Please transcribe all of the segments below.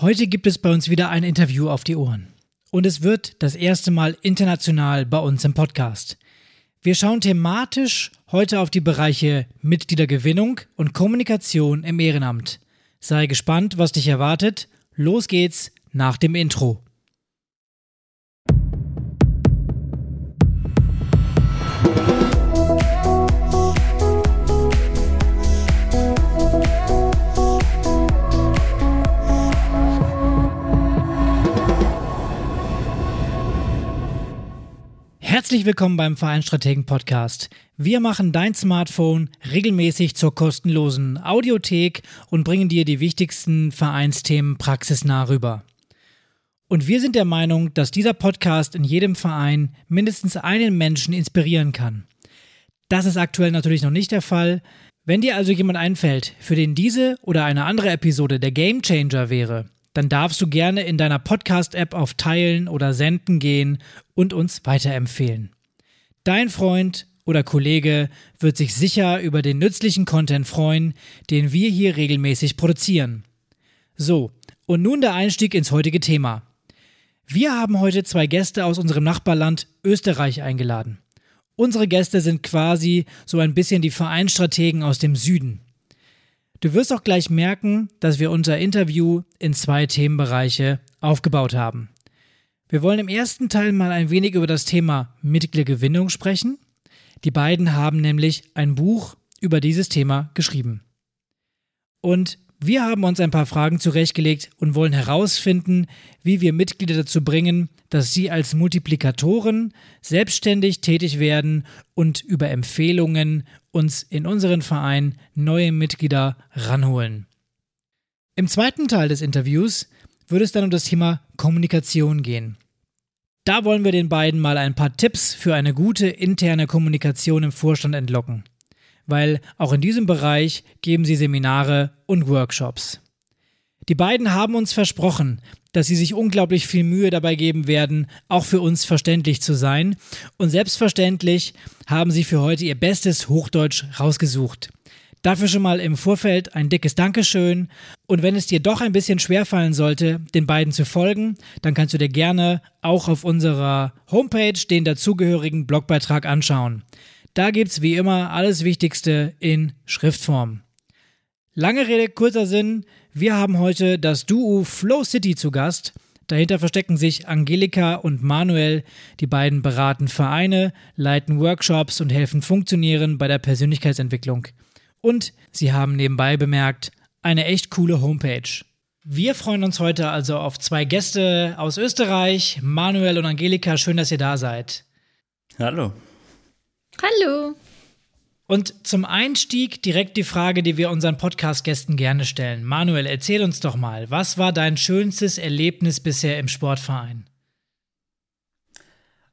Heute gibt es bei uns wieder ein Interview auf die Ohren. Und es wird das erste Mal international bei uns im Podcast. Wir schauen thematisch heute auf die Bereiche Mitgliedergewinnung und Kommunikation im Ehrenamt. Sei gespannt, was dich erwartet. Los geht's nach dem Intro. Herzlich willkommen beim Vereinstrategen Podcast. Wir machen dein Smartphone regelmäßig zur kostenlosen Audiothek und bringen dir die wichtigsten Vereinsthemen praxisnah rüber. Und wir sind der Meinung, dass dieser Podcast in jedem Verein mindestens einen Menschen inspirieren kann. Das ist aktuell natürlich noch nicht der Fall. Wenn dir also jemand einfällt, für den diese oder eine andere Episode der Gamechanger wäre, dann darfst du gerne in deiner Podcast-App auf Teilen oder Senden gehen und uns weiterempfehlen. Dein Freund oder Kollege wird sich sicher über den nützlichen Content freuen, den wir hier regelmäßig produzieren. So, und nun der Einstieg ins heutige Thema. Wir haben heute zwei Gäste aus unserem Nachbarland Österreich eingeladen. Unsere Gäste sind quasi so ein bisschen die Vereinstrategen aus dem Süden. Du wirst auch gleich merken, dass wir unser Interview in zwei Themenbereiche aufgebaut haben. Wir wollen im ersten Teil mal ein wenig über das Thema Mitgliedergewinnung sprechen. Die beiden haben nämlich ein Buch über dieses Thema geschrieben. Und wir haben uns ein paar Fragen zurechtgelegt und wollen herausfinden, wie wir Mitglieder dazu bringen, dass sie als Multiplikatoren selbstständig tätig werden und über Empfehlungen uns in unseren Verein neue Mitglieder ranholen. Im zweiten Teil des Interviews wird es dann um das Thema Kommunikation gehen. Da wollen wir den beiden mal ein paar Tipps für eine gute interne Kommunikation im Vorstand entlocken weil auch in diesem Bereich geben sie Seminare und Workshops. Die beiden haben uns versprochen, dass sie sich unglaublich viel Mühe dabei geben werden, auch für uns verständlich zu sein. Und selbstverständlich haben sie für heute ihr bestes Hochdeutsch rausgesucht. Dafür schon mal im Vorfeld ein dickes Dankeschön. Und wenn es dir doch ein bisschen schwerfallen sollte, den beiden zu folgen, dann kannst du dir gerne auch auf unserer Homepage den dazugehörigen Blogbeitrag anschauen. Da gibt's wie immer alles Wichtigste in Schriftform. Lange Rede, kurzer Sinn. Wir haben heute das Duo Flow City zu Gast. Dahinter verstecken sich Angelika und Manuel. Die beiden beraten Vereine, leiten Workshops und helfen Funktionieren bei der Persönlichkeitsentwicklung. Und sie haben nebenbei bemerkt, eine echt coole Homepage. Wir freuen uns heute also auf zwei Gäste aus Österreich, Manuel und Angelika. Schön, dass ihr da seid. Hallo. Hallo. Und zum Einstieg direkt die Frage, die wir unseren Podcast-Gästen gerne stellen. Manuel, erzähl uns doch mal, was war dein schönstes Erlebnis bisher im Sportverein?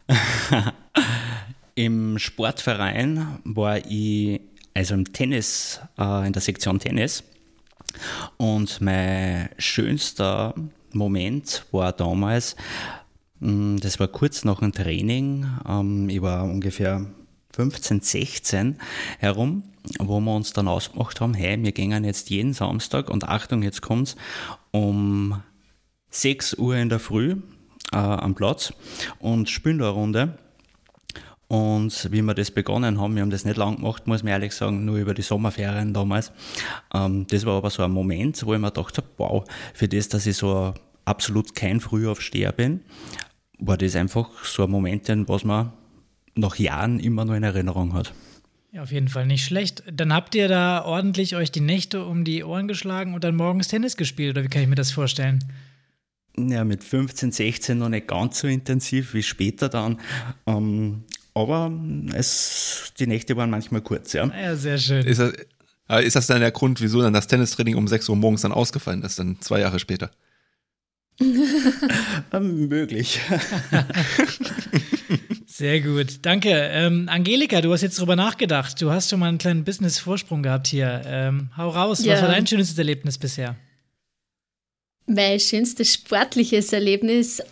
Im Sportverein war ich, also im Tennis, äh, in der Sektion Tennis. Und mein schönster Moment war damals, mm, das war kurz nach dem Training. Ähm, ich war ungefähr 15, 16 herum, wo wir uns dann ausgemacht haben, hey, wir gehen jetzt jeden Samstag und Achtung, jetzt kommt's, um 6 Uhr in der Früh äh, am Platz und spielen da eine Runde. Und wie wir das begonnen haben, wir haben das nicht lang gemacht, muss man ehrlich sagen, nur über die Sommerferien damals. Ähm, das war aber so ein Moment, wo ich mir gedacht habe, wow, für das, dass ich so absolut kein Frühaufsteher bin, war das einfach so ein Moment, was man nach Jahren immer noch in Erinnerung hat. Ja, auf jeden Fall nicht schlecht. Dann habt ihr da ordentlich euch die Nächte um die Ohren geschlagen und dann morgens Tennis gespielt, oder wie kann ich mir das vorstellen? Ja, mit 15, 16 noch nicht ganz so intensiv wie später dann. Ähm, aber es, die Nächte waren manchmal kurz, ja. Ja, sehr schön. Ist das, ist das dann der Grund, wieso dann das Tennistraining um 6 Uhr morgens dann ausgefallen ist, dann zwei Jahre später? Ähm, möglich. Sehr gut, danke. Ähm, Angelika, du hast jetzt drüber nachgedacht. Du hast schon mal einen kleinen Business-Vorsprung gehabt hier. Ähm, hau raus, ja. was war dein schönstes Erlebnis bisher? Mein schönstes sportliches Erlebnis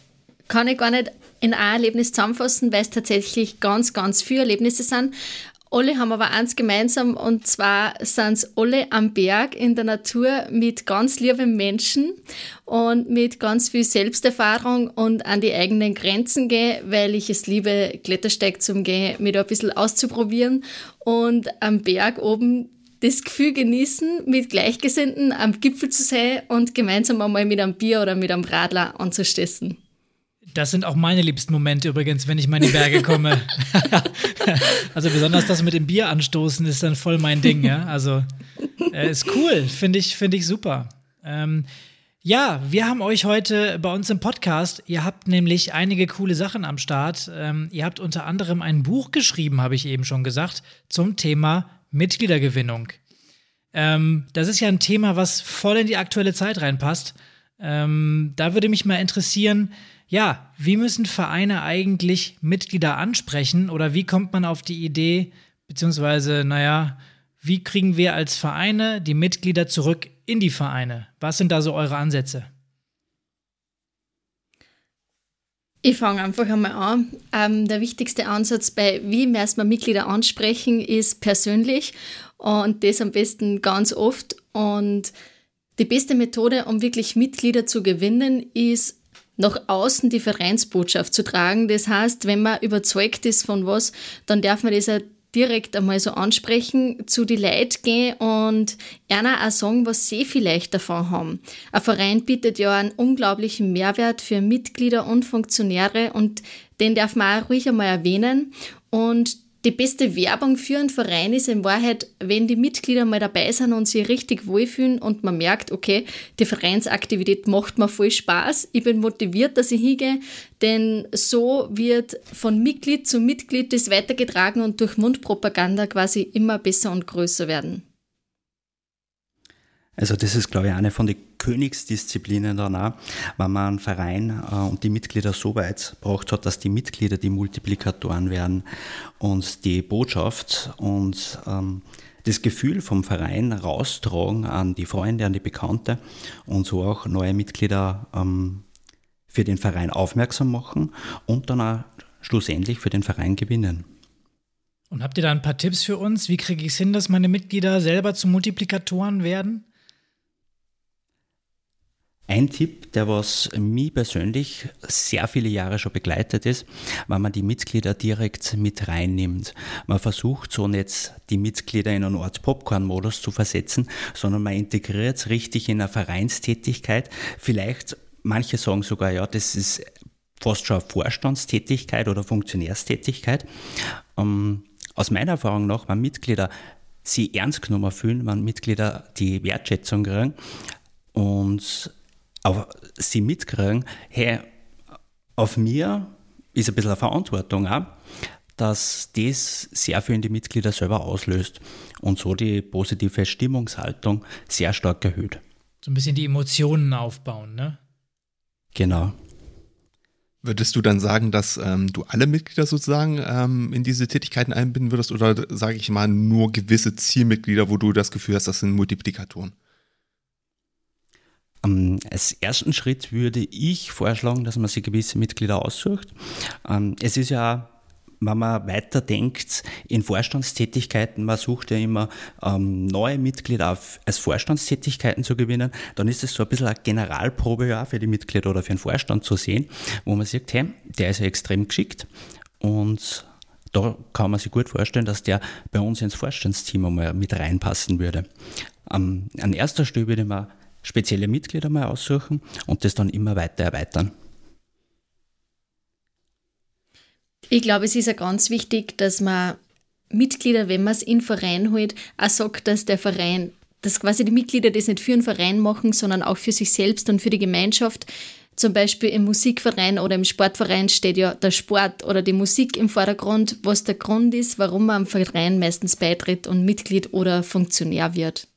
kann ich gar nicht in ein Erlebnis zusammenfassen, weil es tatsächlich ganz, ganz viele Erlebnisse sind. Alle haben aber eins gemeinsam und zwar sind es alle am Berg in der Natur mit ganz lieben Menschen und mit ganz viel Selbsterfahrung und an die eigenen Grenzen gehe, weil ich es liebe, Klettersteig zum Gehen, mit ein bisschen auszuprobieren und am Berg oben das Gefühl genießen, mit Gleichgesinnten am Gipfel zu sein und gemeinsam einmal mit einem Bier oder mit einem Radler anzustessen. Das sind auch meine liebsten Momente übrigens, wenn ich mal in die Berge komme. also besonders das mit dem Bier anstoßen ist dann voll mein Ding, ja. Also äh, ist cool, finde ich, finde ich super. Ähm, ja, wir haben euch heute bei uns im Podcast, ihr habt nämlich einige coole Sachen am Start. Ähm, ihr habt unter anderem ein Buch geschrieben, habe ich eben schon gesagt, zum Thema Mitgliedergewinnung. Ähm, das ist ja ein Thema, was voll in die aktuelle Zeit reinpasst. Ähm, da würde mich mal interessieren, ja, wie müssen Vereine eigentlich Mitglieder ansprechen oder wie kommt man auf die Idee, beziehungsweise, naja, wie kriegen wir als Vereine die Mitglieder zurück in die Vereine? Was sind da so eure Ansätze? Ich fange einfach einmal an. Ähm, der wichtigste Ansatz bei, wie wir erstmal Mitglieder ansprechen, ist persönlich und das am besten ganz oft. Und die beste Methode, um wirklich Mitglieder zu gewinnen, ist nach außen die Vereinsbotschaft zu tragen. Das heißt, wenn man überzeugt ist von was, dann darf man das ja direkt einmal so ansprechen, zu die Leute gehen und einer auch sagen, was sie vielleicht davon haben. Ein Verein bietet ja einen unglaublichen Mehrwert für Mitglieder und Funktionäre und den darf man auch ruhig einmal erwähnen. Und die beste Werbung für einen Verein ist in Wahrheit, wenn die Mitglieder mal dabei sind und sich richtig wohlfühlen und man merkt, okay, die Vereinsaktivität macht mir voll Spaß, ich bin motiviert, dass ich hingehe, denn so wird von Mitglied zu Mitglied das weitergetragen und durch Mundpropaganda quasi immer besser und größer werden. Also das ist, glaube ich, eine von den Königsdisziplinen danach, wenn man einen Verein äh, und die Mitglieder so weit braucht hat, dass die Mitglieder die Multiplikatoren werden und die Botschaft und ähm, das Gefühl vom Verein raustragen an die Freunde, an die Bekannte und so auch neue Mitglieder ähm, für den Verein aufmerksam machen und dann auch schlussendlich für den Verein gewinnen. Und habt ihr da ein paar Tipps für uns? Wie kriege ich es hin, dass meine Mitglieder selber zu Multiplikatoren werden? Ein Tipp, der was mich persönlich sehr viele Jahre schon begleitet ist, wenn man die Mitglieder direkt mit reinnimmt. Man versucht so nicht die Mitglieder in eine Art Popcorn-Modus zu versetzen, sondern man integriert es richtig in eine Vereinstätigkeit. Vielleicht, manche sagen sogar, ja, das ist fast schon eine Vorstandstätigkeit oder Funktionärstätigkeit. Ähm, aus meiner Erfahrung nach, wenn Mitglieder sie ernst genommen fühlen, wenn Mitglieder die Wertschätzung kriegen und auch sie mitkriegen, hey, auf mir ist ein bisschen eine Verantwortung auch, dass das sehr viel in die Mitglieder selber auslöst und so die positive Stimmungshaltung sehr stark erhöht. So ein bisschen die Emotionen aufbauen, ne? Genau. Würdest du dann sagen, dass ähm, du alle Mitglieder sozusagen ähm, in diese Tätigkeiten einbinden würdest oder sage ich mal nur gewisse Zielmitglieder, wo du das Gefühl hast, das sind Multiplikatoren? Ähm, als ersten Schritt würde ich vorschlagen, dass man sich gewisse Mitglieder aussucht. Ähm, es ist ja wenn man weiterdenkt in Vorstandstätigkeiten, man sucht ja immer ähm, neue Mitglieder auf, als Vorstandstätigkeiten zu gewinnen, dann ist es so ein bisschen eine Generalprobe ja für die Mitglieder oder für den Vorstand zu sehen, wo man sagt, hey, der ist ja extrem geschickt und da kann man sich gut vorstellen, dass der bei uns ins Vorstandsteam einmal mit reinpassen würde. an erster Stelle würde man spezielle Mitglieder mal aussuchen und das dann immer weiter erweitern. Ich glaube, es ist ja ganz wichtig, dass man Mitglieder, wenn man es in Verein holt, auch sagt, dass der Verein, dass quasi die Mitglieder das nicht für einen Verein machen, sondern auch für sich selbst und für die Gemeinschaft. Zum Beispiel im Musikverein oder im Sportverein steht ja der Sport oder die Musik im Vordergrund, was der Grund ist, warum man am Verein meistens beitritt und Mitglied oder Funktionär wird.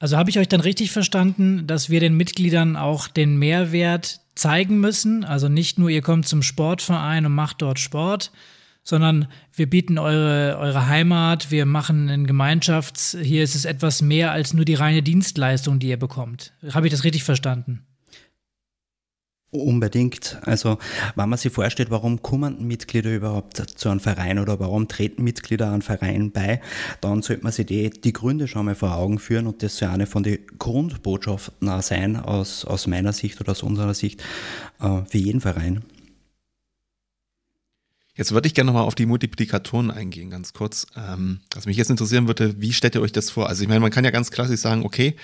Also habe ich euch dann richtig verstanden, dass wir den Mitgliedern auch den Mehrwert zeigen müssen? Also nicht nur, ihr kommt zum Sportverein und macht dort Sport, sondern wir bieten eure, eure Heimat, wir machen ein Gemeinschafts-, hier ist es etwas mehr als nur die reine Dienstleistung, die ihr bekommt. Habe ich das richtig verstanden? Unbedingt. Also, wenn man sich vorstellt, warum kommen Mitglieder überhaupt zu einem Verein oder warum treten Mitglieder an Verein bei, dann sollte man sich die, die Gründe schon mal vor Augen führen und das soll eine von den Grundbotschaften sein, aus, aus meiner Sicht oder aus unserer Sicht, äh, für jeden Verein. Jetzt würde ich gerne nochmal auf die Multiplikatoren eingehen, ganz kurz. Ähm, was mich jetzt interessieren würde, wie stellt ihr euch das vor? Also ich meine, man kann ja ganz klassisch sagen, okay,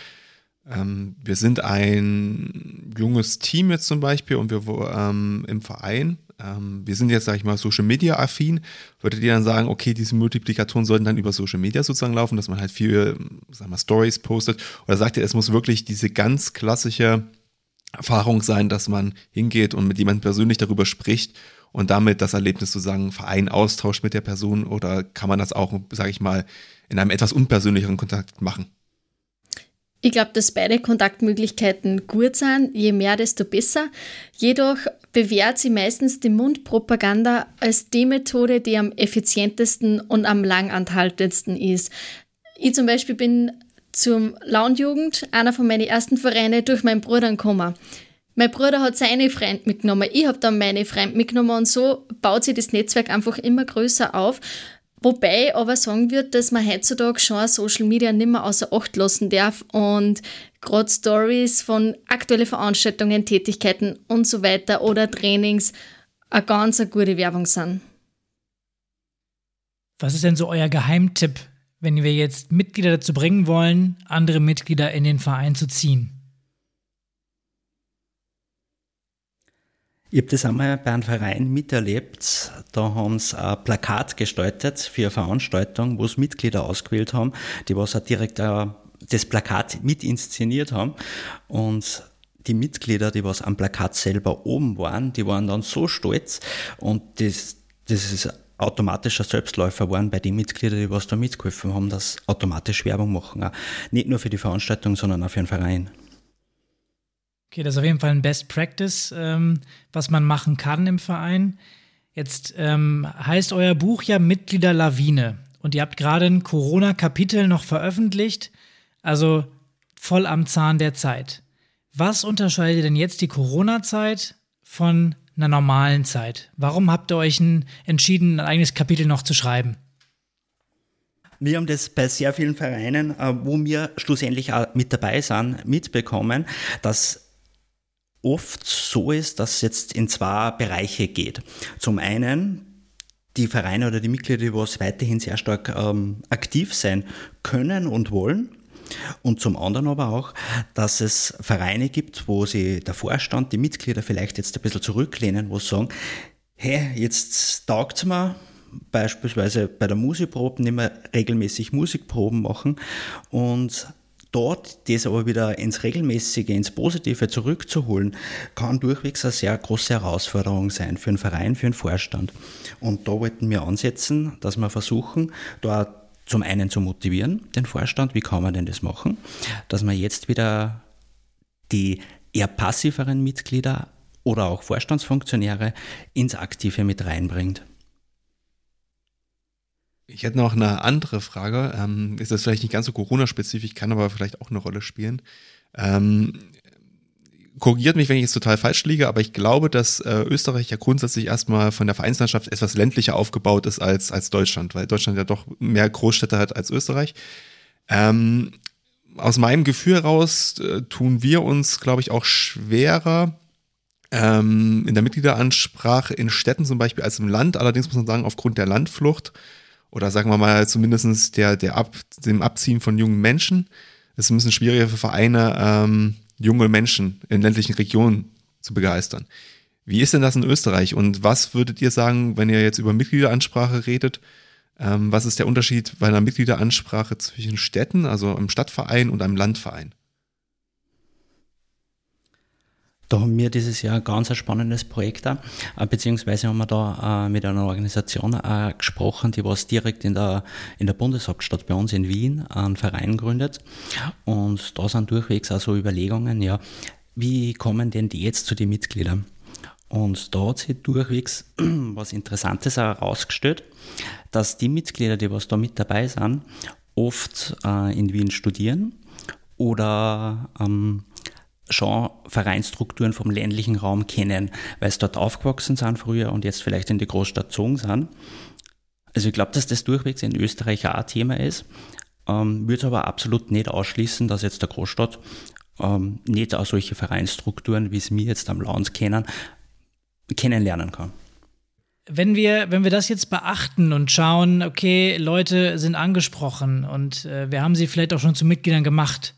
ähm, wir sind ein junges Team jetzt zum Beispiel und wir ähm, im Verein. Ähm, wir sind jetzt, sag ich mal, Social Media affin. Würdet ihr dann sagen, okay, diese Multiplikatoren sollten dann über Social Media sozusagen laufen, dass man halt viel, sag mal, Stories postet? Oder sagt ihr, es muss wirklich diese ganz klassische Erfahrung sein, dass man hingeht und mit jemandem persönlich darüber spricht und damit das Erlebnis sozusagen Verein austauscht mit der Person? Oder kann man das auch, sage ich mal, in einem etwas unpersönlicheren Kontakt machen? Ich glaube, dass beide Kontaktmöglichkeiten gut sind. Je mehr, desto besser. Jedoch bewährt sie meistens die Mundpropaganda als die Methode, die am effizientesten und am langanhaltendsten ist. Ich zum Beispiel bin zum Launjugend, einer von meinen ersten Vereinen, durch meinen Bruder gekommen. Mein Bruder hat seine Freunde mitgenommen, ich habe dann meine Freunde mitgenommen und so baut sich das Netzwerk einfach immer größer auf. Wobei aber sagen wird, dass man heutzutage schon Social Media nicht mehr außer Acht lassen darf und gerade Stories von aktuellen Veranstaltungen, Tätigkeiten und so weiter oder Trainings eine ganz eine gute Werbung sind. Was ist denn so euer Geheimtipp, wenn wir jetzt Mitglieder dazu bringen wollen, andere Mitglieder in den Verein zu ziehen? Ich habe das einmal bei einem Verein miterlebt. Da haben sie ein Plakat gestaltet für eine Veranstaltung, wo sie Mitglieder ausgewählt haben, die was auch direkt das Plakat mit inszeniert haben. Und die Mitglieder, die was am Plakat selber oben waren, die waren dann so stolz und das, das ist automatischer Selbstläufer waren bei den Mitgliedern, die was da mitgeholfen haben, dass automatisch Werbung machen. Nicht nur für die Veranstaltung, sondern auch für den Verein. Okay, das ist auf jeden Fall ein Best Practice, ähm, was man machen kann im Verein. Jetzt ähm, heißt euer Buch ja Mitgliederlawine und ihr habt gerade ein Corona-Kapitel noch veröffentlicht, also voll am Zahn der Zeit. Was unterscheidet denn jetzt die Corona-Zeit von einer normalen Zeit? Warum habt ihr euch entschieden, ein eigenes Kapitel noch zu schreiben? Wir haben das bei sehr vielen Vereinen, äh, wo wir schlussendlich auch mit dabei sind, mitbekommen, dass oft so ist, dass es jetzt in zwei Bereiche geht. Zum einen die Vereine oder die Mitglieder, die weiterhin sehr stark ähm, aktiv sein können und wollen. Und zum anderen aber auch, dass es Vereine gibt, wo sie der Vorstand, die Mitglieder vielleicht jetzt ein bisschen zurücklehnen, wo sie sagen, hey, jetzt taugt es mir, beispielsweise bei der Musikprobe nicht mehr regelmäßig Musikproben machen und dort das aber wieder ins Regelmäßige, ins Positive zurückzuholen, kann durchwegs eine sehr große Herausforderung sein für einen Verein, für einen Vorstand. Und da wollten wir ansetzen, dass wir versuchen, da zum einen zu motivieren, den Vorstand, wie kann man denn das machen, dass man jetzt wieder die eher passiveren Mitglieder oder auch Vorstandsfunktionäre ins Aktive mit reinbringt. Ich hätte noch eine andere Frage. Ähm, ist das vielleicht nicht ganz so Corona-spezifisch, kann aber vielleicht auch eine Rolle spielen. Ähm, korrigiert mich, wenn ich jetzt total falsch liege, aber ich glaube, dass äh, Österreich ja grundsätzlich erstmal von der Vereinslandschaft etwas ländlicher aufgebaut ist als, als Deutschland, weil Deutschland ja doch mehr Großstädte hat als Österreich. Ähm, aus meinem Gefühl heraus äh, tun wir uns, glaube ich, auch schwerer ähm, in der Mitgliederansprache in Städten zum Beispiel als im Land. Allerdings muss man sagen, aufgrund der Landflucht oder sagen wir mal zumindestens der, der Ab, dem Abziehen von jungen Menschen. Es ist ein bisschen schwieriger für Vereine, ähm, junge Menschen in ländlichen Regionen zu begeistern. Wie ist denn das in Österreich und was würdet ihr sagen, wenn ihr jetzt über Mitgliederansprache redet? Ähm, was ist der Unterschied bei einer Mitgliederansprache zwischen Städten, also einem Stadtverein und einem Landverein? Da haben wir dieses Jahr ein ganz spannendes Projekt äh, beziehungsweise haben wir da äh, mit einer Organisation äh, gesprochen, die was direkt in der, in der Bundeshauptstadt bei uns in Wien einen Verein gründet. Und da sind durchwegs auch so Überlegungen, ja, wie kommen denn die jetzt zu den Mitgliedern? Und da hat sich durchwegs was Interessantes herausgestellt, dass die Mitglieder, die was da mit dabei sind, oft in Wien studieren oder ähm, schon Vereinsstrukturen vom ländlichen Raum kennen, weil sie dort aufgewachsen sind früher und jetzt vielleicht in die Großstadt gezogen sind. Also ich glaube, dass das durchwegs in Österreich auch ein Thema ist. Ähm, würde aber absolut nicht ausschließen, dass jetzt der Großstadt ähm, nicht auch solche Vereinsstrukturen, wie es wir jetzt am Land kennen, kennenlernen kann. Wenn wir, wenn wir das jetzt beachten und schauen, okay, Leute sind angesprochen und äh, wir haben sie vielleicht auch schon zu Mitgliedern gemacht,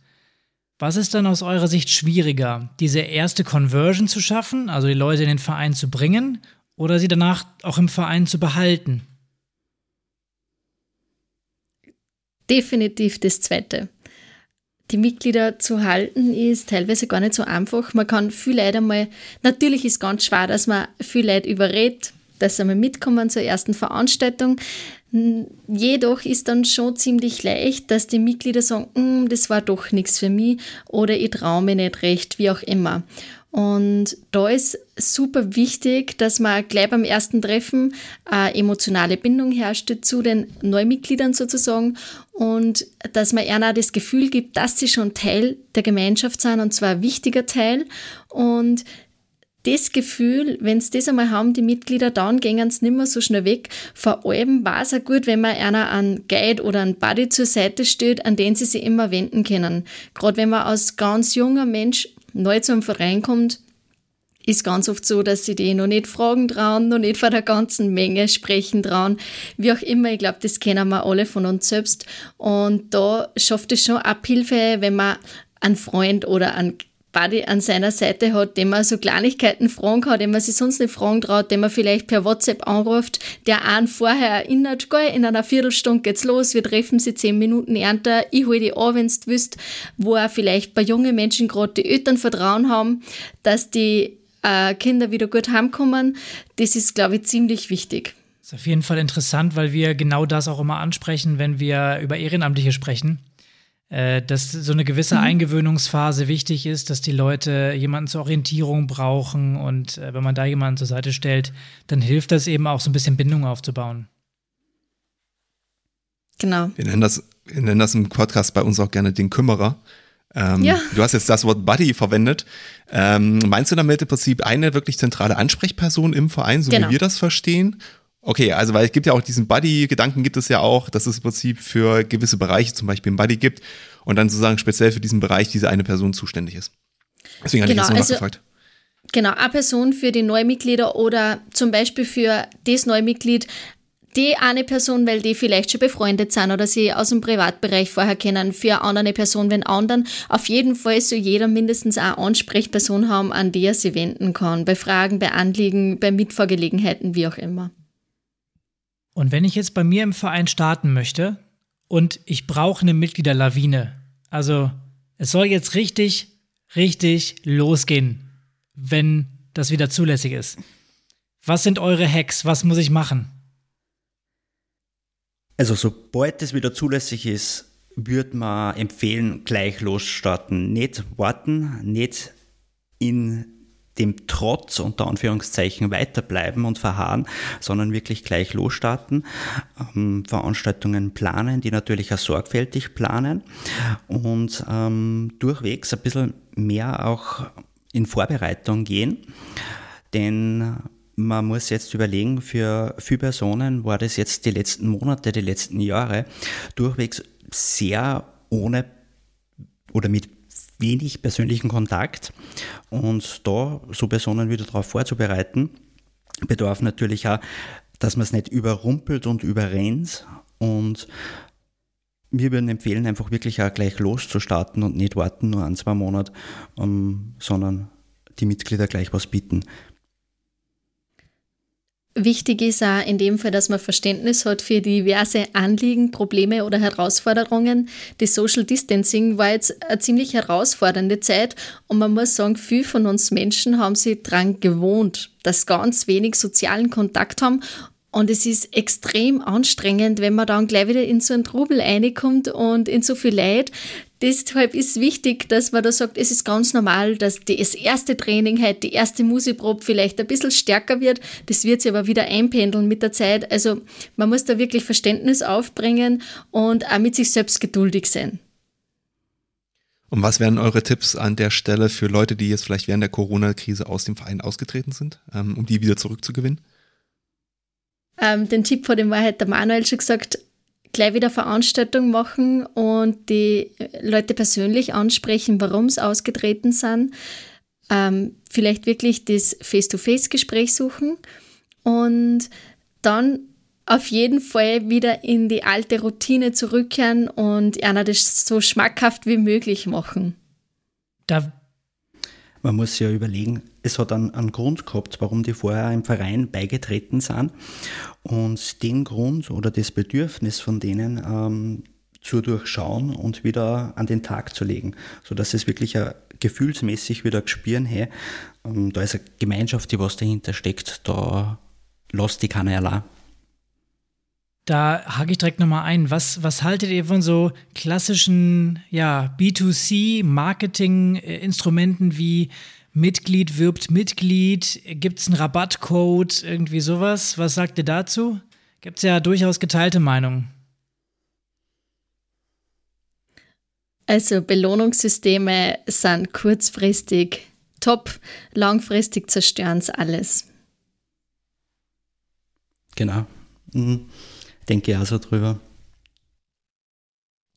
was ist dann aus eurer Sicht schwieriger, diese erste Conversion zu schaffen, also die Leute in den Verein zu bringen, oder sie danach auch im Verein zu behalten? Definitiv das Zweite. Die Mitglieder zu halten ist teilweise gar nicht so einfach. Man kann viel Leute einmal, natürlich ist es ganz schwer, dass man viel Leute überredet, dass sie mal mitkommen zur ersten Veranstaltung. Jedoch ist dann schon ziemlich leicht, dass die Mitglieder sagen, hm, das war doch nichts für mich oder ich traue mir nicht recht, wie auch immer. Und da ist super wichtig, dass man gleich beim ersten Treffen eine emotionale Bindung herrscht zu den Neumitgliedern sozusagen und dass man ihnen auch das Gefühl gibt, dass sie schon Teil der Gemeinschaft sind und zwar ein wichtiger Teil und das Gefühl, wenn sie das einmal haben, die Mitglieder, dann gehen sie nicht mehr so schnell weg. Vor allem war es auch gut, wenn man einer einen Guide oder einen Buddy zur Seite steht, an den sie sich immer wenden können. Gerade wenn man als ganz junger Mensch neu zum Verein kommt, ist ganz oft so, dass sie die noch nicht fragen trauen, noch nicht vor der ganzen Menge sprechen trauen. Wie auch immer, ich glaube, das kennen wir alle von uns selbst. Und da schafft es schon Abhilfe, wenn man einen Freund oder einen Buddy an seiner Seite hat, dem man so Kleinigkeiten fragen kann, dem man sich sonst nicht fragen traut, dem man vielleicht per WhatsApp anruft, der einen vorher erinnert, geil, in einer Viertelstunde geht's los, wir treffen sie zehn Minuten ernter, ich hol die an, wenn du wüsst, wo auch vielleicht bei jungen Menschen gerade die Eltern Vertrauen haben, dass die äh, Kinder wieder gut heimkommen. Das ist, glaube ich, ziemlich wichtig. Das ist auf jeden Fall interessant, weil wir genau das auch immer ansprechen, wenn wir über Ehrenamtliche sprechen dass so eine gewisse mhm. Eingewöhnungsphase wichtig ist, dass die Leute jemanden zur Orientierung brauchen und äh, wenn man da jemanden zur Seite stellt, dann hilft das eben auch so ein bisschen Bindung aufzubauen. Genau. Wir nennen das, wir nennen das im Podcast bei uns auch gerne den Kümmerer. Ähm, ja. Du hast jetzt das Wort Buddy verwendet. Ähm, meinst du damit im Prinzip eine wirklich zentrale Ansprechperson im Verein, so genau. wie wir das verstehen? Okay, also weil es gibt ja auch diesen Buddy-Gedanken gibt es ja auch, dass es im Prinzip für gewisse Bereiche zum Beispiel einen Buddy gibt und dann sozusagen speziell für diesen Bereich diese eine Person zuständig ist. Deswegen genau, hatte ich genau, noch also, Genau, eine Person für die Neumitglieder oder zum Beispiel für das Neumitglied die eine Person, weil die vielleicht schon befreundet sind oder sie aus dem Privatbereich vorher kennen, für eine andere Person, wenn anderen. Auf jeden Fall soll jeder mindestens eine Ansprechperson haben, an die er sie wenden kann, bei Fragen, bei Anliegen, bei Mitfahrgelegenheiten, wie auch immer. Und wenn ich jetzt bei mir im Verein starten möchte und ich brauche eine Mitgliederlawine, also es soll jetzt richtig, richtig losgehen, wenn das wieder zulässig ist. Was sind eure Hacks? Was muss ich machen? Also sobald es wieder zulässig ist, würde man empfehlen, gleich losstarten. Nicht warten, nicht in dem Trotz unter Anführungszeichen weiterbleiben und verharren, sondern wirklich gleich losstarten, ähm, Veranstaltungen planen, die natürlich auch sorgfältig planen und ähm, durchwegs ein bisschen mehr auch in Vorbereitung gehen. Denn man muss jetzt überlegen, für viele Personen war das jetzt die letzten Monate, die letzten Jahre durchwegs sehr ohne oder mit wenig persönlichen Kontakt. Und da so Personen wieder darauf vorzubereiten, bedarf natürlich auch, dass man es nicht überrumpelt und überrennt. Und wir würden empfehlen, einfach wirklich auch gleich loszustarten und nicht warten, nur ein, zwei Monate, um, sondern die Mitglieder gleich was bieten. Wichtig ist auch in dem Fall, dass man Verständnis hat für diverse Anliegen, Probleme oder Herausforderungen. Das Social Distancing war jetzt eine ziemlich herausfordernde Zeit und man muss sagen, viele von uns Menschen haben sich daran gewohnt, dass ganz wenig sozialen Kontakt haben und es ist extrem anstrengend, wenn man dann gleich wieder in so einen Trubel reinkommt und in so viel Leid. Deshalb ist es wichtig, dass man da sagt, es ist ganz normal, dass das erste Training halt, die erste Musikprobe vielleicht ein bisschen stärker wird. Das wird sich aber wieder einpendeln mit der Zeit. Also man muss da wirklich Verständnis aufbringen und auch mit sich selbst geduldig sein. Und was wären eure Tipps an der Stelle für Leute, die jetzt vielleicht während der Corona-Krise aus dem Verein ausgetreten sind, ähm, um die wieder zurückzugewinnen? Ähm, den Tipp hat dem Wahrheit der Manuel schon gesagt, gleich wieder Veranstaltung machen und die Leute persönlich ansprechen, warum sie ausgetreten sind. Ähm, vielleicht wirklich das Face-to-Face-Gespräch suchen und dann auf jeden Fall wieder in die alte Routine zurückkehren und einer das so schmackhaft wie möglich machen. Da man muss ja überlegen, es hat einen, einen, Grund gehabt, warum die vorher im Verein beigetreten sind. Und den Grund oder das Bedürfnis von denen ähm, zu durchschauen und wieder an den Tag zu legen, sodass es wirklich ein, gefühlsmäßig wieder spüren, hey, ähm, da ist eine Gemeinschaft, die was dahinter steckt, da lässt die keiner allein. Da hake ich direkt nochmal ein. Was, was haltet ihr von so klassischen ja, B2C-Marketing-Instrumenten wie Mitglied wirbt Mitglied? Gibt es einen Rabattcode? Irgendwie sowas? Was sagt ihr dazu? Gibt es ja durchaus geteilte Meinungen. Also Belohnungssysteme sind kurzfristig top, langfristig zerstören es alles. Genau. Mhm denke ich auch so drüber.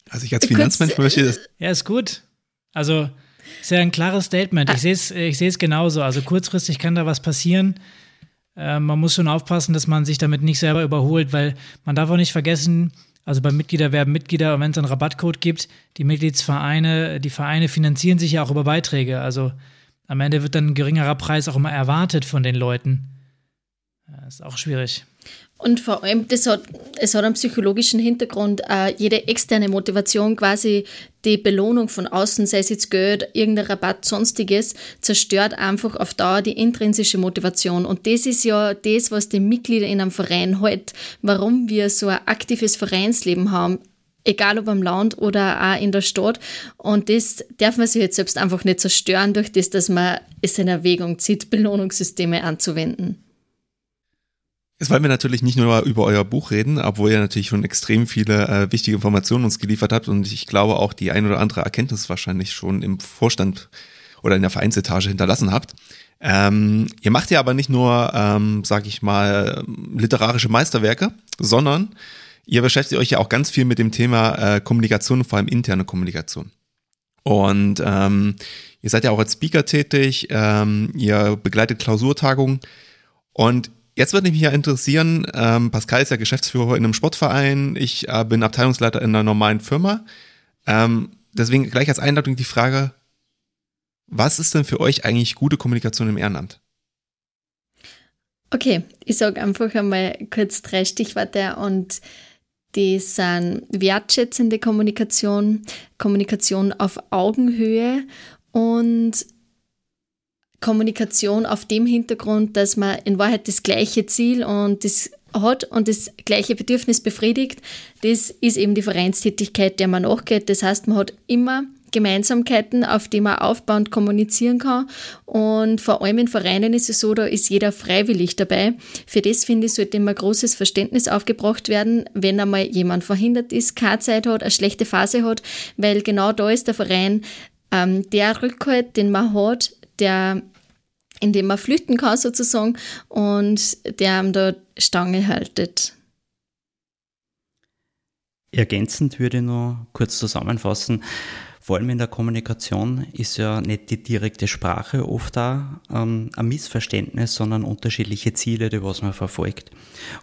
Also ich als Finanzmensch möchte das. Ja, ist gut. Also ist ja ein klares Statement. Ich sehe es ich seh's genauso. Also kurzfristig kann da was passieren. Äh, man muss schon aufpassen, dass man sich damit nicht selber überholt, weil man darf auch nicht vergessen, also beim Mitglieder werben Mitglieder, und wenn es einen Rabattcode gibt, die Mitgliedsvereine, die Vereine finanzieren sich ja auch über Beiträge. Also am Ende wird dann ein geringerer Preis auch immer erwartet von den Leuten. Das ist auch schwierig. Und vor allem, das hat, es hat einen psychologischen Hintergrund. Äh, jede externe Motivation, quasi die Belohnung von außen, sei es jetzt Geld, irgendein Rabatt, sonstiges, zerstört einfach auf Dauer die intrinsische Motivation. Und das ist ja das, was die Mitglieder in einem Verein hält, warum wir so ein aktives Vereinsleben haben. Egal ob am Land oder auch in der Stadt. Und das darf man sich jetzt selbst einfach nicht zerstören, durch das, dass man es in Erwägung zieht, Belohnungssysteme anzuwenden. Jetzt wollen wir natürlich nicht nur über euer Buch reden, obwohl ihr natürlich schon extrem viele äh, wichtige Informationen uns geliefert habt und ich glaube auch die ein oder andere Erkenntnis wahrscheinlich schon im Vorstand oder in der Vereinsetage hinterlassen habt. Ähm, ihr macht ja aber nicht nur, ähm, sag ich mal, literarische Meisterwerke, sondern ihr beschäftigt euch ja auch ganz viel mit dem Thema äh, Kommunikation, vor allem interne Kommunikation. Und ähm, ihr seid ja auch als Speaker tätig, ähm, ihr begleitet Klausurtagungen und Jetzt würde mich ja interessieren, ähm, Pascal ist ja Geschäftsführer in einem Sportverein, ich äh, bin Abteilungsleiter in einer normalen Firma. Ähm, deswegen gleich als Einladung die Frage, was ist denn für euch eigentlich gute Kommunikation im Ehrenamt? Okay, ich sage einfach einmal kurz drei Stichworte und die sind wertschätzende Kommunikation, Kommunikation auf Augenhöhe und Kommunikation auf dem Hintergrund, dass man in Wahrheit das gleiche Ziel und das hat und das gleiche Bedürfnis befriedigt, das ist eben die Vereinstätigkeit, der man nachgeht. Das heißt, man hat immer Gemeinsamkeiten, auf die man aufbauend kommunizieren kann. Und vor allem in Vereinen ist es so, da ist jeder freiwillig dabei. Für das, finde ich, sollte immer großes Verständnis aufgebracht werden, wenn einmal jemand verhindert ist, keine Zeit hat, eine schlechte Phase hat, weil genau da ist der Verein ähm, der Rückhalt, den man hat, der in dem man flüchten kann sozusagen und der einem da Stange haltet. Ergänzend würde ich noch kurz zusammenfassen. Vor allem in der Kommunikation ist ja nicht die direkte Sprache oft da ähm, ein Missverständnis, sondern unterschiedliche Ziele, die was man verfolgt.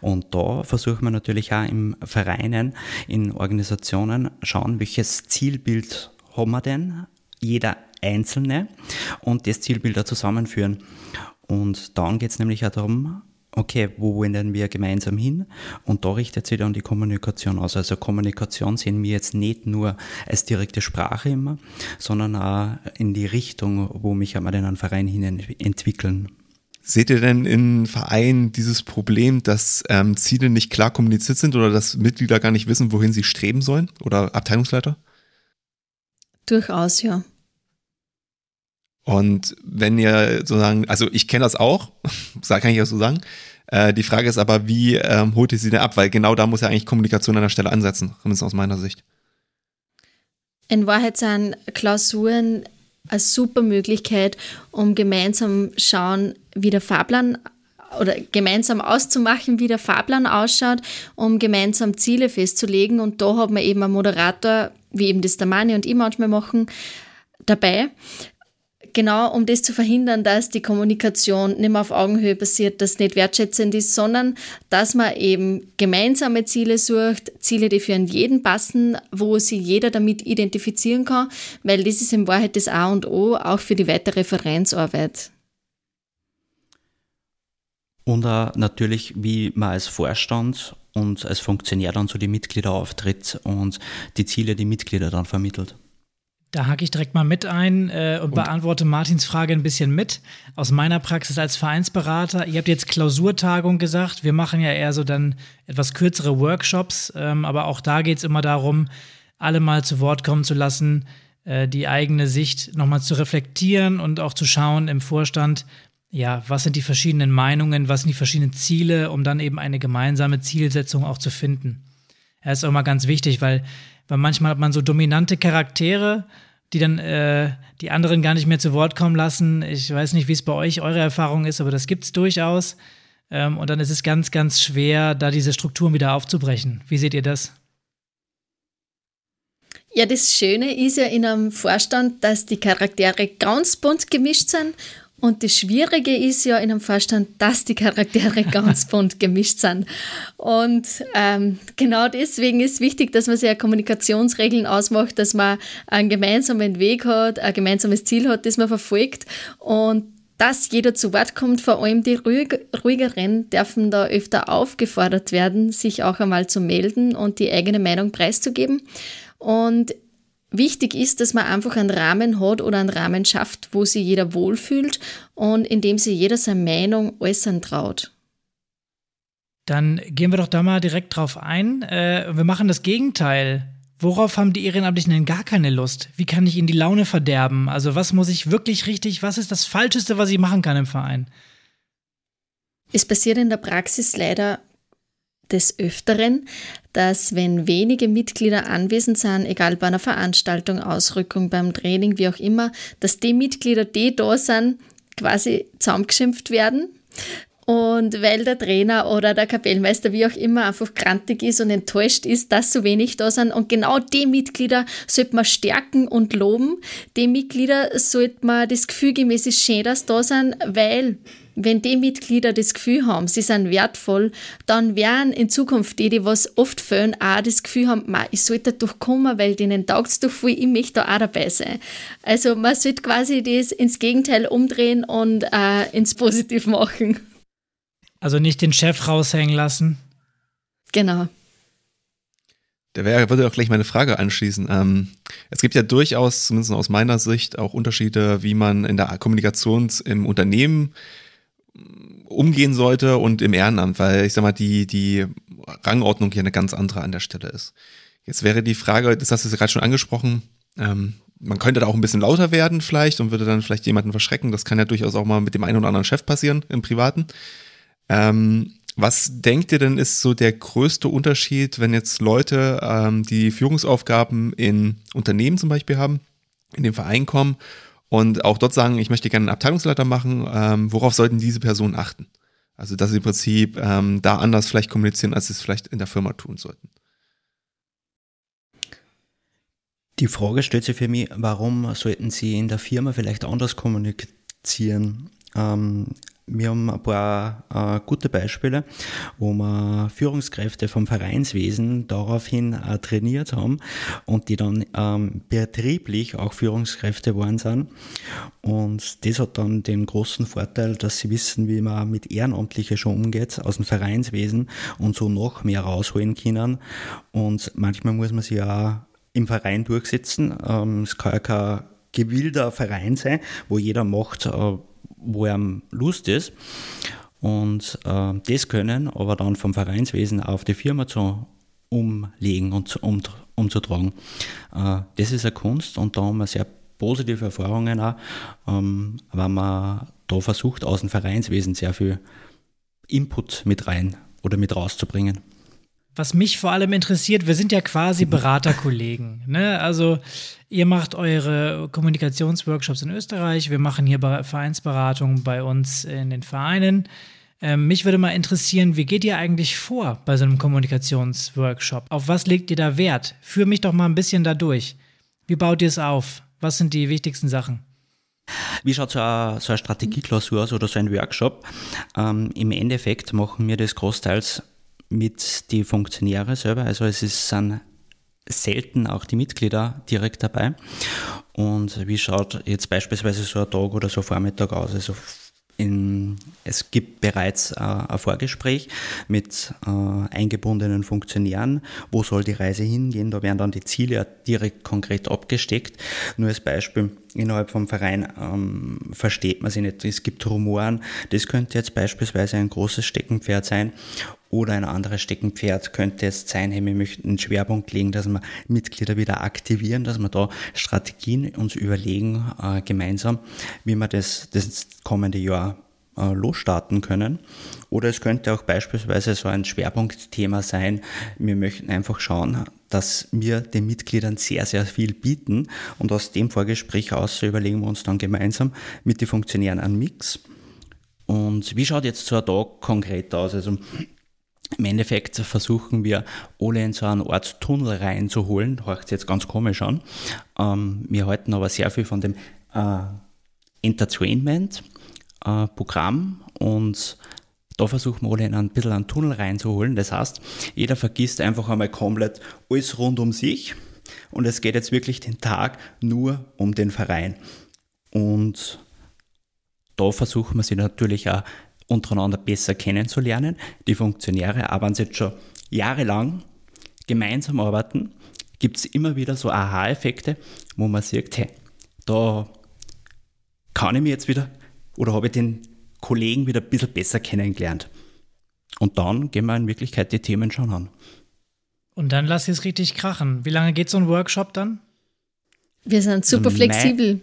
Und da versucht man natürlich auch im Vereinen, in Organisationen schauen, welches Zielbild haben wir denn? Jeder Einzelne und das Zielbilder zusammenführen. Und dann geht es nämlich auch darum, okay, wo wollen wir gemeinsam hin? Und da richtet sich dann die Kommunikation aus. Also Kommunikation sehen wir jetzt nicht nur als direkte Sprache immer, sondern auch in die Richtung, wo mich einmal in einen Verein hin entwickeln. Seht ihr denn in Vereinen dieses Problem, dass ähm, Ziele nicht klar kommuniziert sind oder dass Mitglieder gar nicht wissen, wohin sie streben sollen? Oder Abteilungsleiter? Durchaus, ja. Und wenn ihr sozusagen, also ich kenne das auch, kann ich ja so sagen. Äh, die Frage ist aber, wie ähm, holt ihr sie denn ab? Weil genau da muss ja eigentlich Kommunikation an der Stelle ansetzen, zumindest aus meiner Sicht. In Wahrheit sind Klausuren eine super Möglichkeit, um gemeinsam schauen, wie der Fahrplan oder gemeinsam auszumachen, wie der Fahrplan ausschaut, um gemeinsam Ziele festzulegen. Und da hat man eben einen Moderator, wie eben das der Mani und ich manchmal machen, dabei. Genau, um das zu verhindern, dass die Kommunikation nicht mehr auf Augenhöhe passiert, dass nicht wertschätzend ist, sondern dass man eben gemeinsame Ziele sucht, Ziele, die für jeden passen, wo sich jeder damit identifizieren kann, weil das ist in Wahrheit das A und O, auch für die weitere Vereinsarbeit. Und auch natürlich, wie man als Vorstand und als Funktionär dann zu den Mitgliedern auftritt und die Ziele die Mitglieder dann vermittelt. Da hake ich direkt mal mit ein äh, und, und, beantworte Martins Frage ein bisschen mit. Aus meiner Praxis als Vereinsberater, ihr habt jetzt Klausurtagung gesagt, wir machen ja eher so dann etwas kürzere Workshops, ähm, aber auch da geht es immer darum, alle mal zu Wort kommen zu lassen, äh, die eigene Sicht nochmal zu reflektieren und auch zu schauen im Vorstand, ja, was sind die verschiedenen Meinungen, was sind die verschiedenen Ziele, um dann eben eine gemeinsame Zielsetzung auch zu finden. Das ist auch mal ganz wichtig, weil, weil manchmal hat man so dominante Charaktere, die dann äh, die anderen gar nicht mehr zu Wort kommen lassen. Ich weiß nicht, wie es bei euch eure Erfahrung ist, aber das gibt es durchaus. Ähm, und dann ist es ganz, ganz schwer, da diese Strukturen wieder aufzubrechen. Wie seht ihr das? Ja, das Schöne ist ja in einem Vorstand, dass die Charaktere ganz bunt gemischt sind und das Schwierige ist ja in einem Vorstand, dass die Charaktere ganz bunt gemischt sind. Und ähm, genau deswegen ist wichtig, dass man sich ja Kommunikationsregeln ausmacht, dass man einen gemeinsamen Weg hat, ein gemeinsames Ziel hat, das man verfolgt. Und dass jeder zu Wort kommt, vor allem die ruhig, ruhigeren dürfen da öfter aufgefordert werden, sich auch einmal zu melden und die eigene Meinung preiszugeben. Und Wichtig ist, dass man einfach einen Rahmen hat oder einen Rahmen schafft, wo sich jeder wohlfühlt und in dem sich jeder seine Meinung äußern traut. Dann gehen wir doch da mal direkt drauf ein. Äh, wir machen das Gegenteil. Worauf haben die Ehrenamtlichen denn gar keine Lust? Wie kann ich ihnen die Laune verderben? Also was muss ich wirklich richtig, was ist das Falscheste, was ich machen kann im Verein? Es passiert in der Praxis leider des Öfteren, dass wenn wenige Mitglieder anwesend sind, egal bei einer Veranstaltung, Ausrückung, beim Training, wie auch immer, dass die Mitglieder, die da sind, quasi zusammengeschimpft werden. Und weil der Trainer oder der Kapellmeister, wie auch immer, einfach grantig ist und enttäuscht ist, dass so wenig da sind. Und genau die Mitglieder sollte man stärken und loben. Die Mitglieder sollte man das Gefühl ist schön, dass da sind, weil wenn die Mitglieder das Gefühl haben, sie sind wertvoll, dann werden in Zukunft die, die was oft fehlen, auch das Gefühl haben, ich sollte doch kommen, weil denen taugt es doch viel, ich möchte da auch dabei sein. Also man sollte quasi das ins Gegenteil umdrehen und äh, ins Positiv machen. Also nicht den Chef raushängen lassen. Genau. Da wäre, würde auch gleich meine Frage anschließen. Ähm, es gibt ja durchaus, zumindest aus meiner Sicht, auch Unterschiede, wie man in der Kommunikation im Unternehmen umgehen sollte und im Ehrenamt, weil ich sag mal, die, die Rangordnung hier eine ganz andere an der Stelle ist. Jetzt wäre die Frage, das hast du gerade schon angesprochen, ähm, man könnte da auch ein bisschen lauter werden vielleicht und würde dann vielleicht jemanden verschrecken. Das kann ja durchaus auch mal mit dem einen oder anderen Chef passieren im Privaten. Ähm, was denkt ihr denn ist so der größte Unterschied, wenn jetzt Leute, ähm, die Führungsaufgaben in Unternehmen zum Beispiel haben, in den Verein kommen und auch dort sagen, ich möchte gerne einen Abteilungsleiter machen, ähm, worauf sollten diese Personen achten? Also, dass sie im Prinzip ähm, da anders vielleicht kommunizieren, als sie es vielleicht in der Firma tun sollten. Die Frage stellt sich für mich, warum sollten Sie in der Firma vielleicht anders kommunizieren? Ähm, wir haben ein paar äh, gute Beispiele, wo wir Führungskräfte vom Vereinswesen daraufhin äh, trainiert haben und die dann ähm, betrieblich auch Führungskräfte geworden sind. Und das hat dann den großen Vorteil, dass sie wissen, wie man mit Ehrenamtlichen schon umgeht aus dem Vereinswesen und so noch mehr rausholen können. Und manchmal muss man sich auch im Verein durchsetzen. Ähm, es kann ja kein gewillter Verein sein, wo jeder macht, äh, wo er Lust ist. Und äh, das können aber dann vom Vereinswesen auf die Firma zu umlegen und zu, um, umzutragen. Äh, das ist eine Kunst und da haben wir sehr positive Erfahrungen auch, ähm, weil man da versucht, aus dem Vereinswesen sehr viel Input mit rein oder mit rauszubringen. Was mich vor allem interessiert, wir sind ja quasi Beraterkollegen. Ne? Also ihr macht eure Kommunikationsworkshops in Österreich, wir machen hier Vereinsberatung bei uns in den Vereinen. Ähm, mich würde mal interessieren, wie geht ihr eigentlich vor bei so einem Kommunikationsworkshop? Auf was legt ihr da Wert? Führ mich doch mal ein bisschen da durch. Wie baut ihr es auf? Was sind die wichtigsten Sachen? Wie schaut so eine, so eine Strategieklausur aus oder so ein Workshop? Ähm, Im Endeffekt machen wir das großteils mit den Funktionären selber. Also es ist, sind selten auch die Mitglieder direkt dabei. Und wie schaut jetzt beispielsweise so ein Tag oder so ein Vormittag aus? Also in, es gibt bereits äh, ein Vorgespräch mit äh, eingebundenen Funktionären. Wo soll die Reise hingehen? Da werden dann die Ziele direkt konkret abgesteckt. Nur als Beispiel, innerhalb vom Verein ähm, versteht man sich nicht. Es gibt Rumoren. Das könnte jetzt beispielsweise ein großes Steckenpferd sein. Oder ein anderes Steckenpferd könnte es sein, hey, wir möchten einen Schwerpunkt legen, dass wir Mitglieder wieder aktivieren, dass wir da Strategien uns überlegen, äh, gemeinsam, wie wir das, das kommende Jahr äh, losstarten können. Oder es könnte auch beispielsweise so ein Schwerpunktthema sein, wir möchten einfach schauen, dass wir den Mitgliedern sehr, sehr viel bieten und aus dem Vorgespräch aus überlegen wir uns dann gemeinsam mit den Funktionären einen Mix. Und wie schaut jetzt so ein Tag konkret aus? Also im Endeffekt versuchen wir, alle in so einen Art Tunnel reinzuholen. Hört jetzt ganz komisch an. Ähm, wir halten aber sehr viel von dem äh, Entertainment-Programm äh, und da versuchen wir alle in ein bisschen einen Tunnel reinzuholen. Das heißt, jeder vergisst einfach einmal komplett alles rund um sich und es geht jetzt wirklich den Tag nur um den Verein. Und da versuchen wir sie natürlich auch untereinander besser kennenzulernen. Die Funktionäre arbeiten jetzt schon jahrelang gemeinsam arbeiten, gibt es immer wieder so Aha-Effekte, wo man sagt, hey, da kann ich mir jetzt wieder oder habe ich den Kollegen wieder ein bisschen besser kennengelernt. Und dann gehen wir in Wirklichkeit die Themen schon an. Und dann lass es richtig krachen. Wie lange geht so ein Workshop dann? Wir sind super flexibel.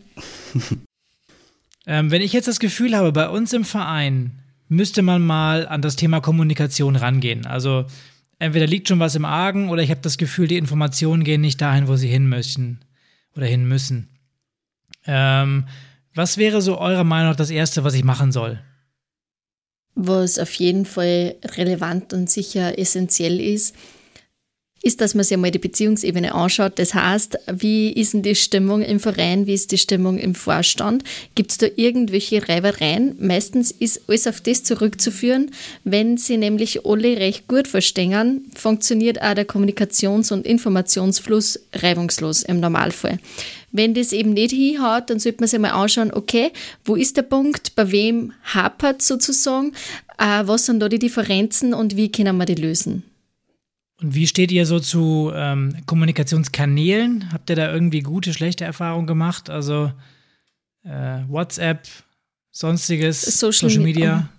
ähm, wenn ich jetzt das Gefühl habe, bei uns im Verein müsste man mal an das Thema Kommunikation rangehen. Also entweder liegt schon was im Argen oder ich habe das Gefühl, die Informationen gehen nicht dahin, wo sie hin möchten oder hin müssen. Ähm, was wäre so eurer Meinung nach das Erste, was ich machen soll? Was auf jeden Fall relevant und sicher essentiell ist, ist, dass man sich einmal die Beziehungsebene anschaut. Das heißt, wie ist denn die Stimmung im Verein, wie ist die Stimmung im Vorstand? Gibt es da irgendwelche Reibereien? Meistens ist alles auf das zurückzuführen, wenn sie nämlich alle recht gut verstehen, funktioniert auch der Kommunikations- und Informationsfluss reibungslos im Normalfall. Wenn das eben nicht hinhaut, dann sollte man sich mal anschauen, okay, wo ist der Punkt, bei wem hapert sozusagen, äh, was sind da die Differenzen und wie können wir die lösen? Und wie steht ihr so zu ähm, Kommunikationskanälen? Habt ihr da irgendwie gute, schlechte Erfahrungen gemacht? Also äh, WhatsApp, sonstiges, Social, Social Media?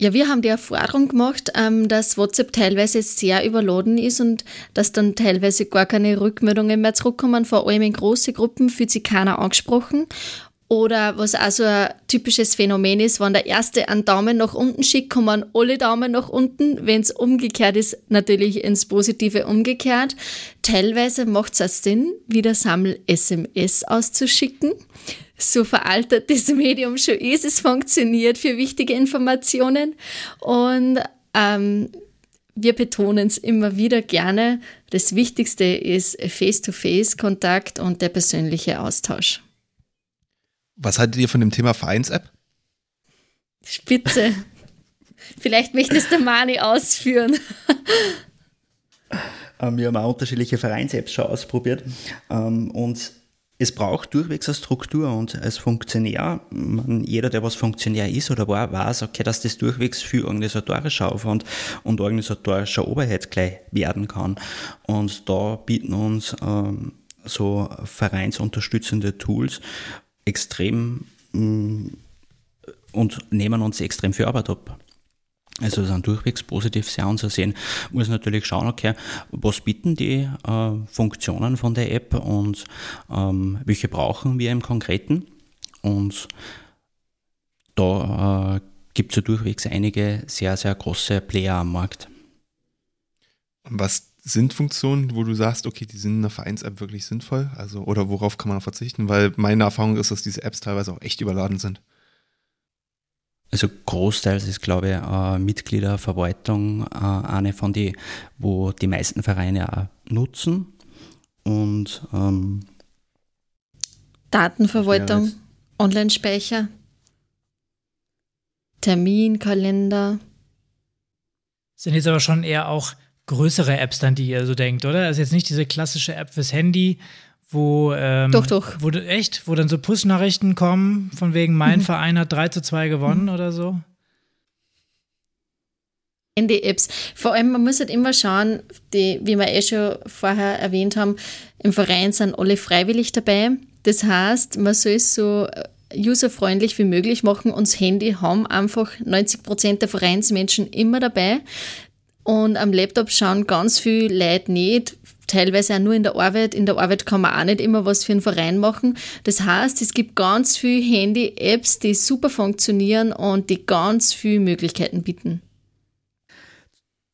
Ja, wir haben die Erfahrung gemacht, ähm, dass WhatsApp teilweise sehr überladen ist und dass dann teilweise gar keine Rückmeldungen mehr zurückkommen. Vor allem in große Gruppen fühlt sich keiner angesprochen. Oder was auch so ein typisches Phänomen ist, wenn der Erste einen Daumen nach unten schickt, kommen alle Daumen nach unten. Wenn es umgekehrt ist, natürlich ins Positive umgekehrt. Teilweise macht es auch Sinn, wieder Sammel-SMS auszuschicken. So veraltet das Medium schon ist, es funktioniert für wichtige Informationen. Und ähm, wir betonen es immer wieder gerne. Das Wichtigste ist Face-to-Face-Kontakt und der persönliche Austausch. Was haltet ihr von dem Thema Vereins-App? Spitze. Vielleicht möchtest du Mani ausführen. Ähm, wir haben auch unterschiedliche Vereins-Apps schon ausprobiert. Ähm, und es braucht durchwegs eine Struktur und als Funktionär, man, jeder, der was Funktionär ist oder war, weiß, okay, dass das durchwegs viel organisatorischer Aufwand und organisatorischer Oberheit gleich werden kann. Und da bieten uns ähm, so vereinsunterstützende Tools, extrem mm, und nehmen uns extrem viel Arbeit ab. Also sind durchwegs positiv sehr anzusehen. Muss natürlich schauen, okay, was bieten die äh, Funktionen von der App und ähm, welche brauchen wir im Konkreten. Und da äh, gibt es ja durchwegs einige sehr, sehr große Player am Markt. Was sind Funktionen, wo du sagst, okay, die sind in einer Vereins-App wirklich sinnvoll? Also, oder worauf kann man verzichten? Weil meine Erfahrung ist, dass diese Apps teilweise auch echt überladen sind. Also großteils ist, glaube ich, äh, Mitgliederverwaltung äh, eine von die, wo die meisten Vereine auch nutzen. Und ähm, Datenverwaltung, Online-Speicher, Terminkalender. Sind jetzt aber schon eher auch größere Apps dann, die ihr so denkt, oder? Also jetzt nicht diese klassische App fürs Handy, wo ähm, doch, doch. Wo, echt, wo dann so Push-Nachrichten kommen, von wegen mein mhm. Verein hat 3 zu 2 gewonnen mhm. oder so? Handy-Apps. Vor allem, man muss halt immer schauen, die, wie wir eh schon vorher erwähnt haben, im Verein sind alle freiwillig dabei. Das heißt, man soll es so äh, userfreundlich wie möglich machen und das Handy haben einfach 90 Prozent der Vereinsmenschen immer dabei. Und am Laptop schauen ganz viele Leute nicht, teilweise auch nur in der Arbeit. In der Arbeit kann man auch nicht immer was für einen Verein machen. Das heißt, es gibt ganz viele Handy-Apps, die super funktionieren und die ganz viele Möglichkeiten bieten.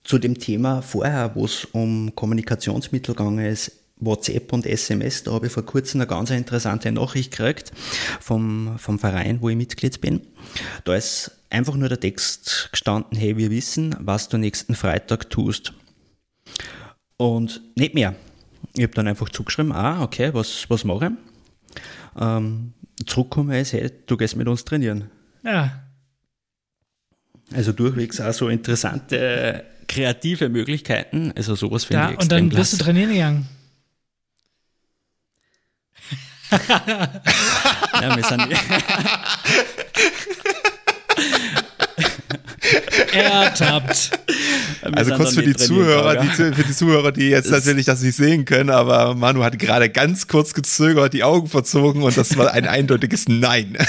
Zu dem Thema vorher, wo es um Kommunikationsmittel gegangen ist, WhatsApp und SMS, da habe ich vor kurzem eine ganz interessante Nachricht gekriegt vom, vom Verein, wo ich Mitglied bin. Da ist einfach nur der Text gestanden, hey, wir wissen, was du nächsten Freitag tust. Und nicht mehr. Ich habe dann einfach zugeschrieben, ah, okay, was, was mache ich? Ähm, zurückkommen ist, hey, du gehst mit uns trainieren. Ja. Also durchwegs auch so interessante kreative Möglichkeiten. Also sowas finde ja, ich extrem Und dann bist klasse. du trainieren gegangen. ja, wir sind. Ertappt. Also kurz für die Zuhörer, die, für die Zuhörer, die jetzt natürlich das nicht sehen können, aber Manu hat gerade ganz kurz gezögert, die Augen verzogen und das war ein eindeutiges Nein.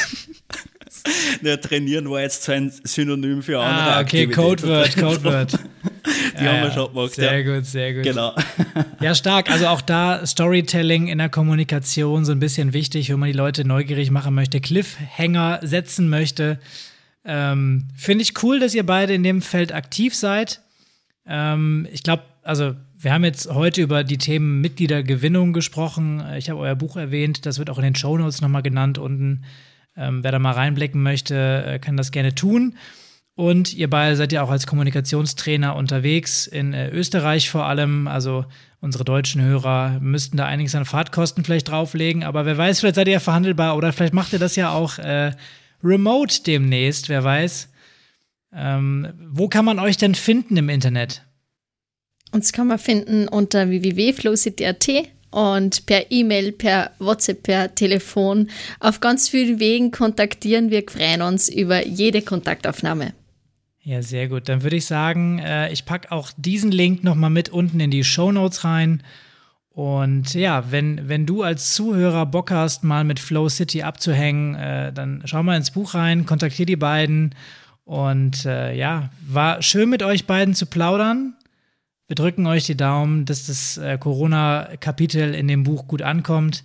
Ja, trainieren war jetzt so ein Synonym für andere Ah, okay, Codeword, Codeword. Die ja, haben wir schon gemacht. Sehr ja. gut, sehr gut. Genau. Ja, stark. Also auch da Storytelling in der Kommunikation so ein bisschen wichtig, wenn man die Leute neugierig machen möchte, Cliffhanger setzen möchte. Ähm, Finde ich cool, dass ihr beide in dem Feld aktiv seid. Ähm, ich glaube, also wir haben jetzt heute über die Themen Mitgliedergewinnung gesprochen. Ich habe euer Buch erwähnt, das wird auch in den Shownotes nochmal genannt unten. Ähm, wer da mal reinblicken möchte, äh, kann das gerne tun. Und ihr beide seid ja auch als Kommunikationstrainer unterwegs, in äh, Österreich vor allem. Also unsere deutschen Hörer müssten da einiges an Fahrtkosten vielleicht drauflegen. Aber wer weiß, vielleicht seid ihr ja verhandelbar oder vielleicht macht ihr das ja auch äh, remote demnächst, wer weiß. Ähm, wo kann man euch denn finden im Internet? Uns kann man finden unter www.flowcity.at und per E-Mail, per WhatsApp, per Telefon. Auf ganz vielen Wegen kontaktieren wir, freuen uns über jede Kontaktaufnahme. Ja, sehr gut. Dann würde ich sagen, äh, ich packe auch diesen Link nochmal mit unten in die Show Notes rein. Und ja, wenn, wenn du als Zuhörer Bock hast, mal mit Flow City abzuhängen, äh, dann schau mal ins Buch rein, kontaktier die beiden. Und äh, ja, war schön mit euch beiden zu plaudern. Wir drücken euch die Daumen, dass das äh, Corona-Kapitel in dem Buch gut ankommt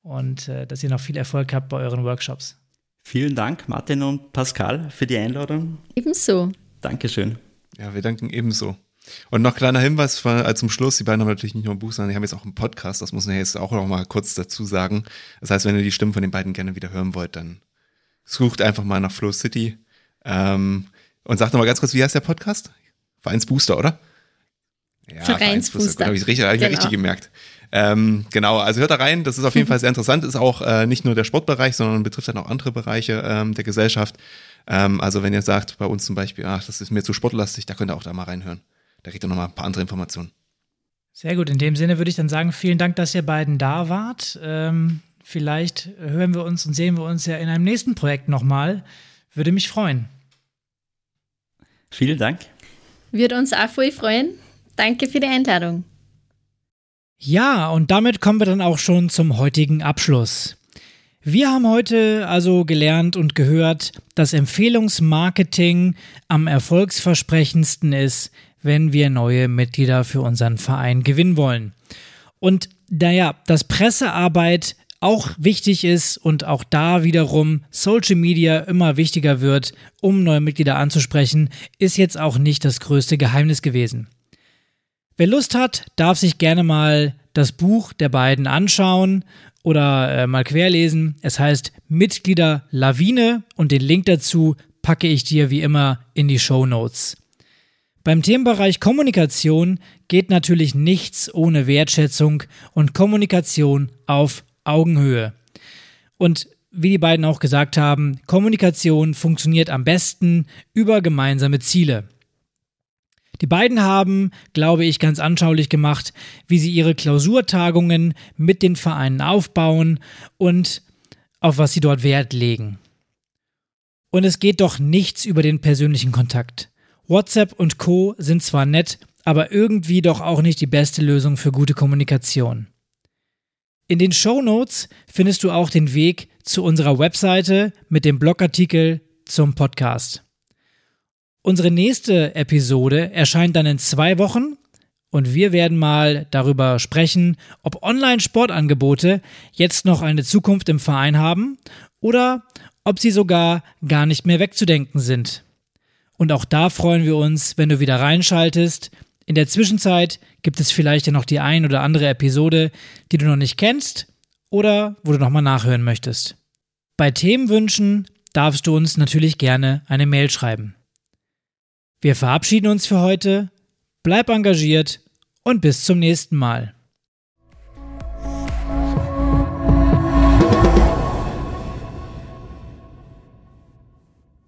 und äh, dass ihr noch viel Erfolg habt bei euren Workshops. Vielen Dank, Martin und Pascal, für die Einladung. Ebenso. Dankeschön. Ja, wir danken ebenso. Und noch kleiner Hinweis äh, zum Schluss, die beiden haben natürlich nicht nur ein Buch, sondern die haben jetzt auch einen Podcast, das muss man jetzt auch noch mal kurz dazu sagen. Das heißt, wenn ihr die Stimmen von den beiden gerne wieder hören wollt, dann sucht einfach mal nach Flow City. Ähm, und sagt nochmal ganz kurz, wie heißt der Podcast? Vereinsbooster, oder? Ja. Vereinsbooster. Habe ich richtig, hab ich genau. richtig gemerkt. Ähm, genau, also hört da rein, das ist auf jeden Fall sehr interessant, ist auch äh, nicht nur der Sportbereich, sondern betrifft dann auch andere Bereiche ähm, der Gesellschaft. Ähm, also wenn ihr sagt, bei uns zum Beispiel, ach, das ist mir zu sportlastig, da könnt ihr auch da mal reinhören. Da kriegt ihr nochmal ein paar andere Informationen. Sehr gut, in dem Sinne würde ich dann sagen, vielen Dank, dass ihr beiden da wart. Ähm, vielleicht hören wir uns und sehen wir uns ja in einem nächsten Projekt nochmal. Würde mich freuen. Vielen Dank. Würde uns auch voll freuen. Danke für die Einladung. Ja, und damit kommen wir dann auch schon zum heutigen Abschluss. Wir haben heute also gelernt und gehört, dass Empfehlungsmarketing am erfolgsversprechendsten ist, wenn wir neue Mitglieder für unseren Verein gewinnen wollen. Und naja, dass Pressearbeit auch wichtig ist und auch da wiederum Social Media immer wichtiger wird, um neue Mitglieder anzusprechen, ist jetzt auch nicht das größte Geheimnis gewesen. Wer Lust hat, darf sich gerne mal das Buch der beiden anschauen oder äh, mal querlesen. Es heißt Mitglieder Lawine und den Link dazu packe ich dir wie immer in die Show Notes. Beim Themenbereich Kommunikation geht natürlich nichts ohne Wertschätzung und Kommunikation auf Augenhöhe. Und wie die beiden auch gesagt haben, Kommunikation funktioniert am besten über gemeinsame Ziele. Die beiden haben, glaube ich, ganz anschaulich gemacht, wie sie ihre Klausurtagungen mit den Vereinen aufbauen und auf was sie dort Wert legen. Und es geht doch nichts über den persönlichen Kontakt. WhatsApp und Co sind zwar nett, aber irgendwie doch auch nicht die beste Lösung für gute Kommunikation. In den Show Notes findest du auch den Weg zu unserer Webseite mit dem Blogartikel zum Podcast. Unsere nächste Episode erscheint dann in zwei Wochen und wir werden mal darüber sprechen, ob Online-Sportangebote jetzt noch eine Zukunft im Verein haben oder ob sie sogar gar nicht mehr wegzudenken sind. Und auch da freuen wir uns, wenn du wieder reinschaltest. In der Zwischenzeit gibt es vielleicht ja noch die ein oder andere Episode, die du noch nicht kennst oder wo du nochmal nachhören möchtest. Bei Themenwünschen darfst du uns natürlich gerne eine Mail schreiben. Wir verabschieden uns für heute, bleib engagiert und bis zum nächsten Mal.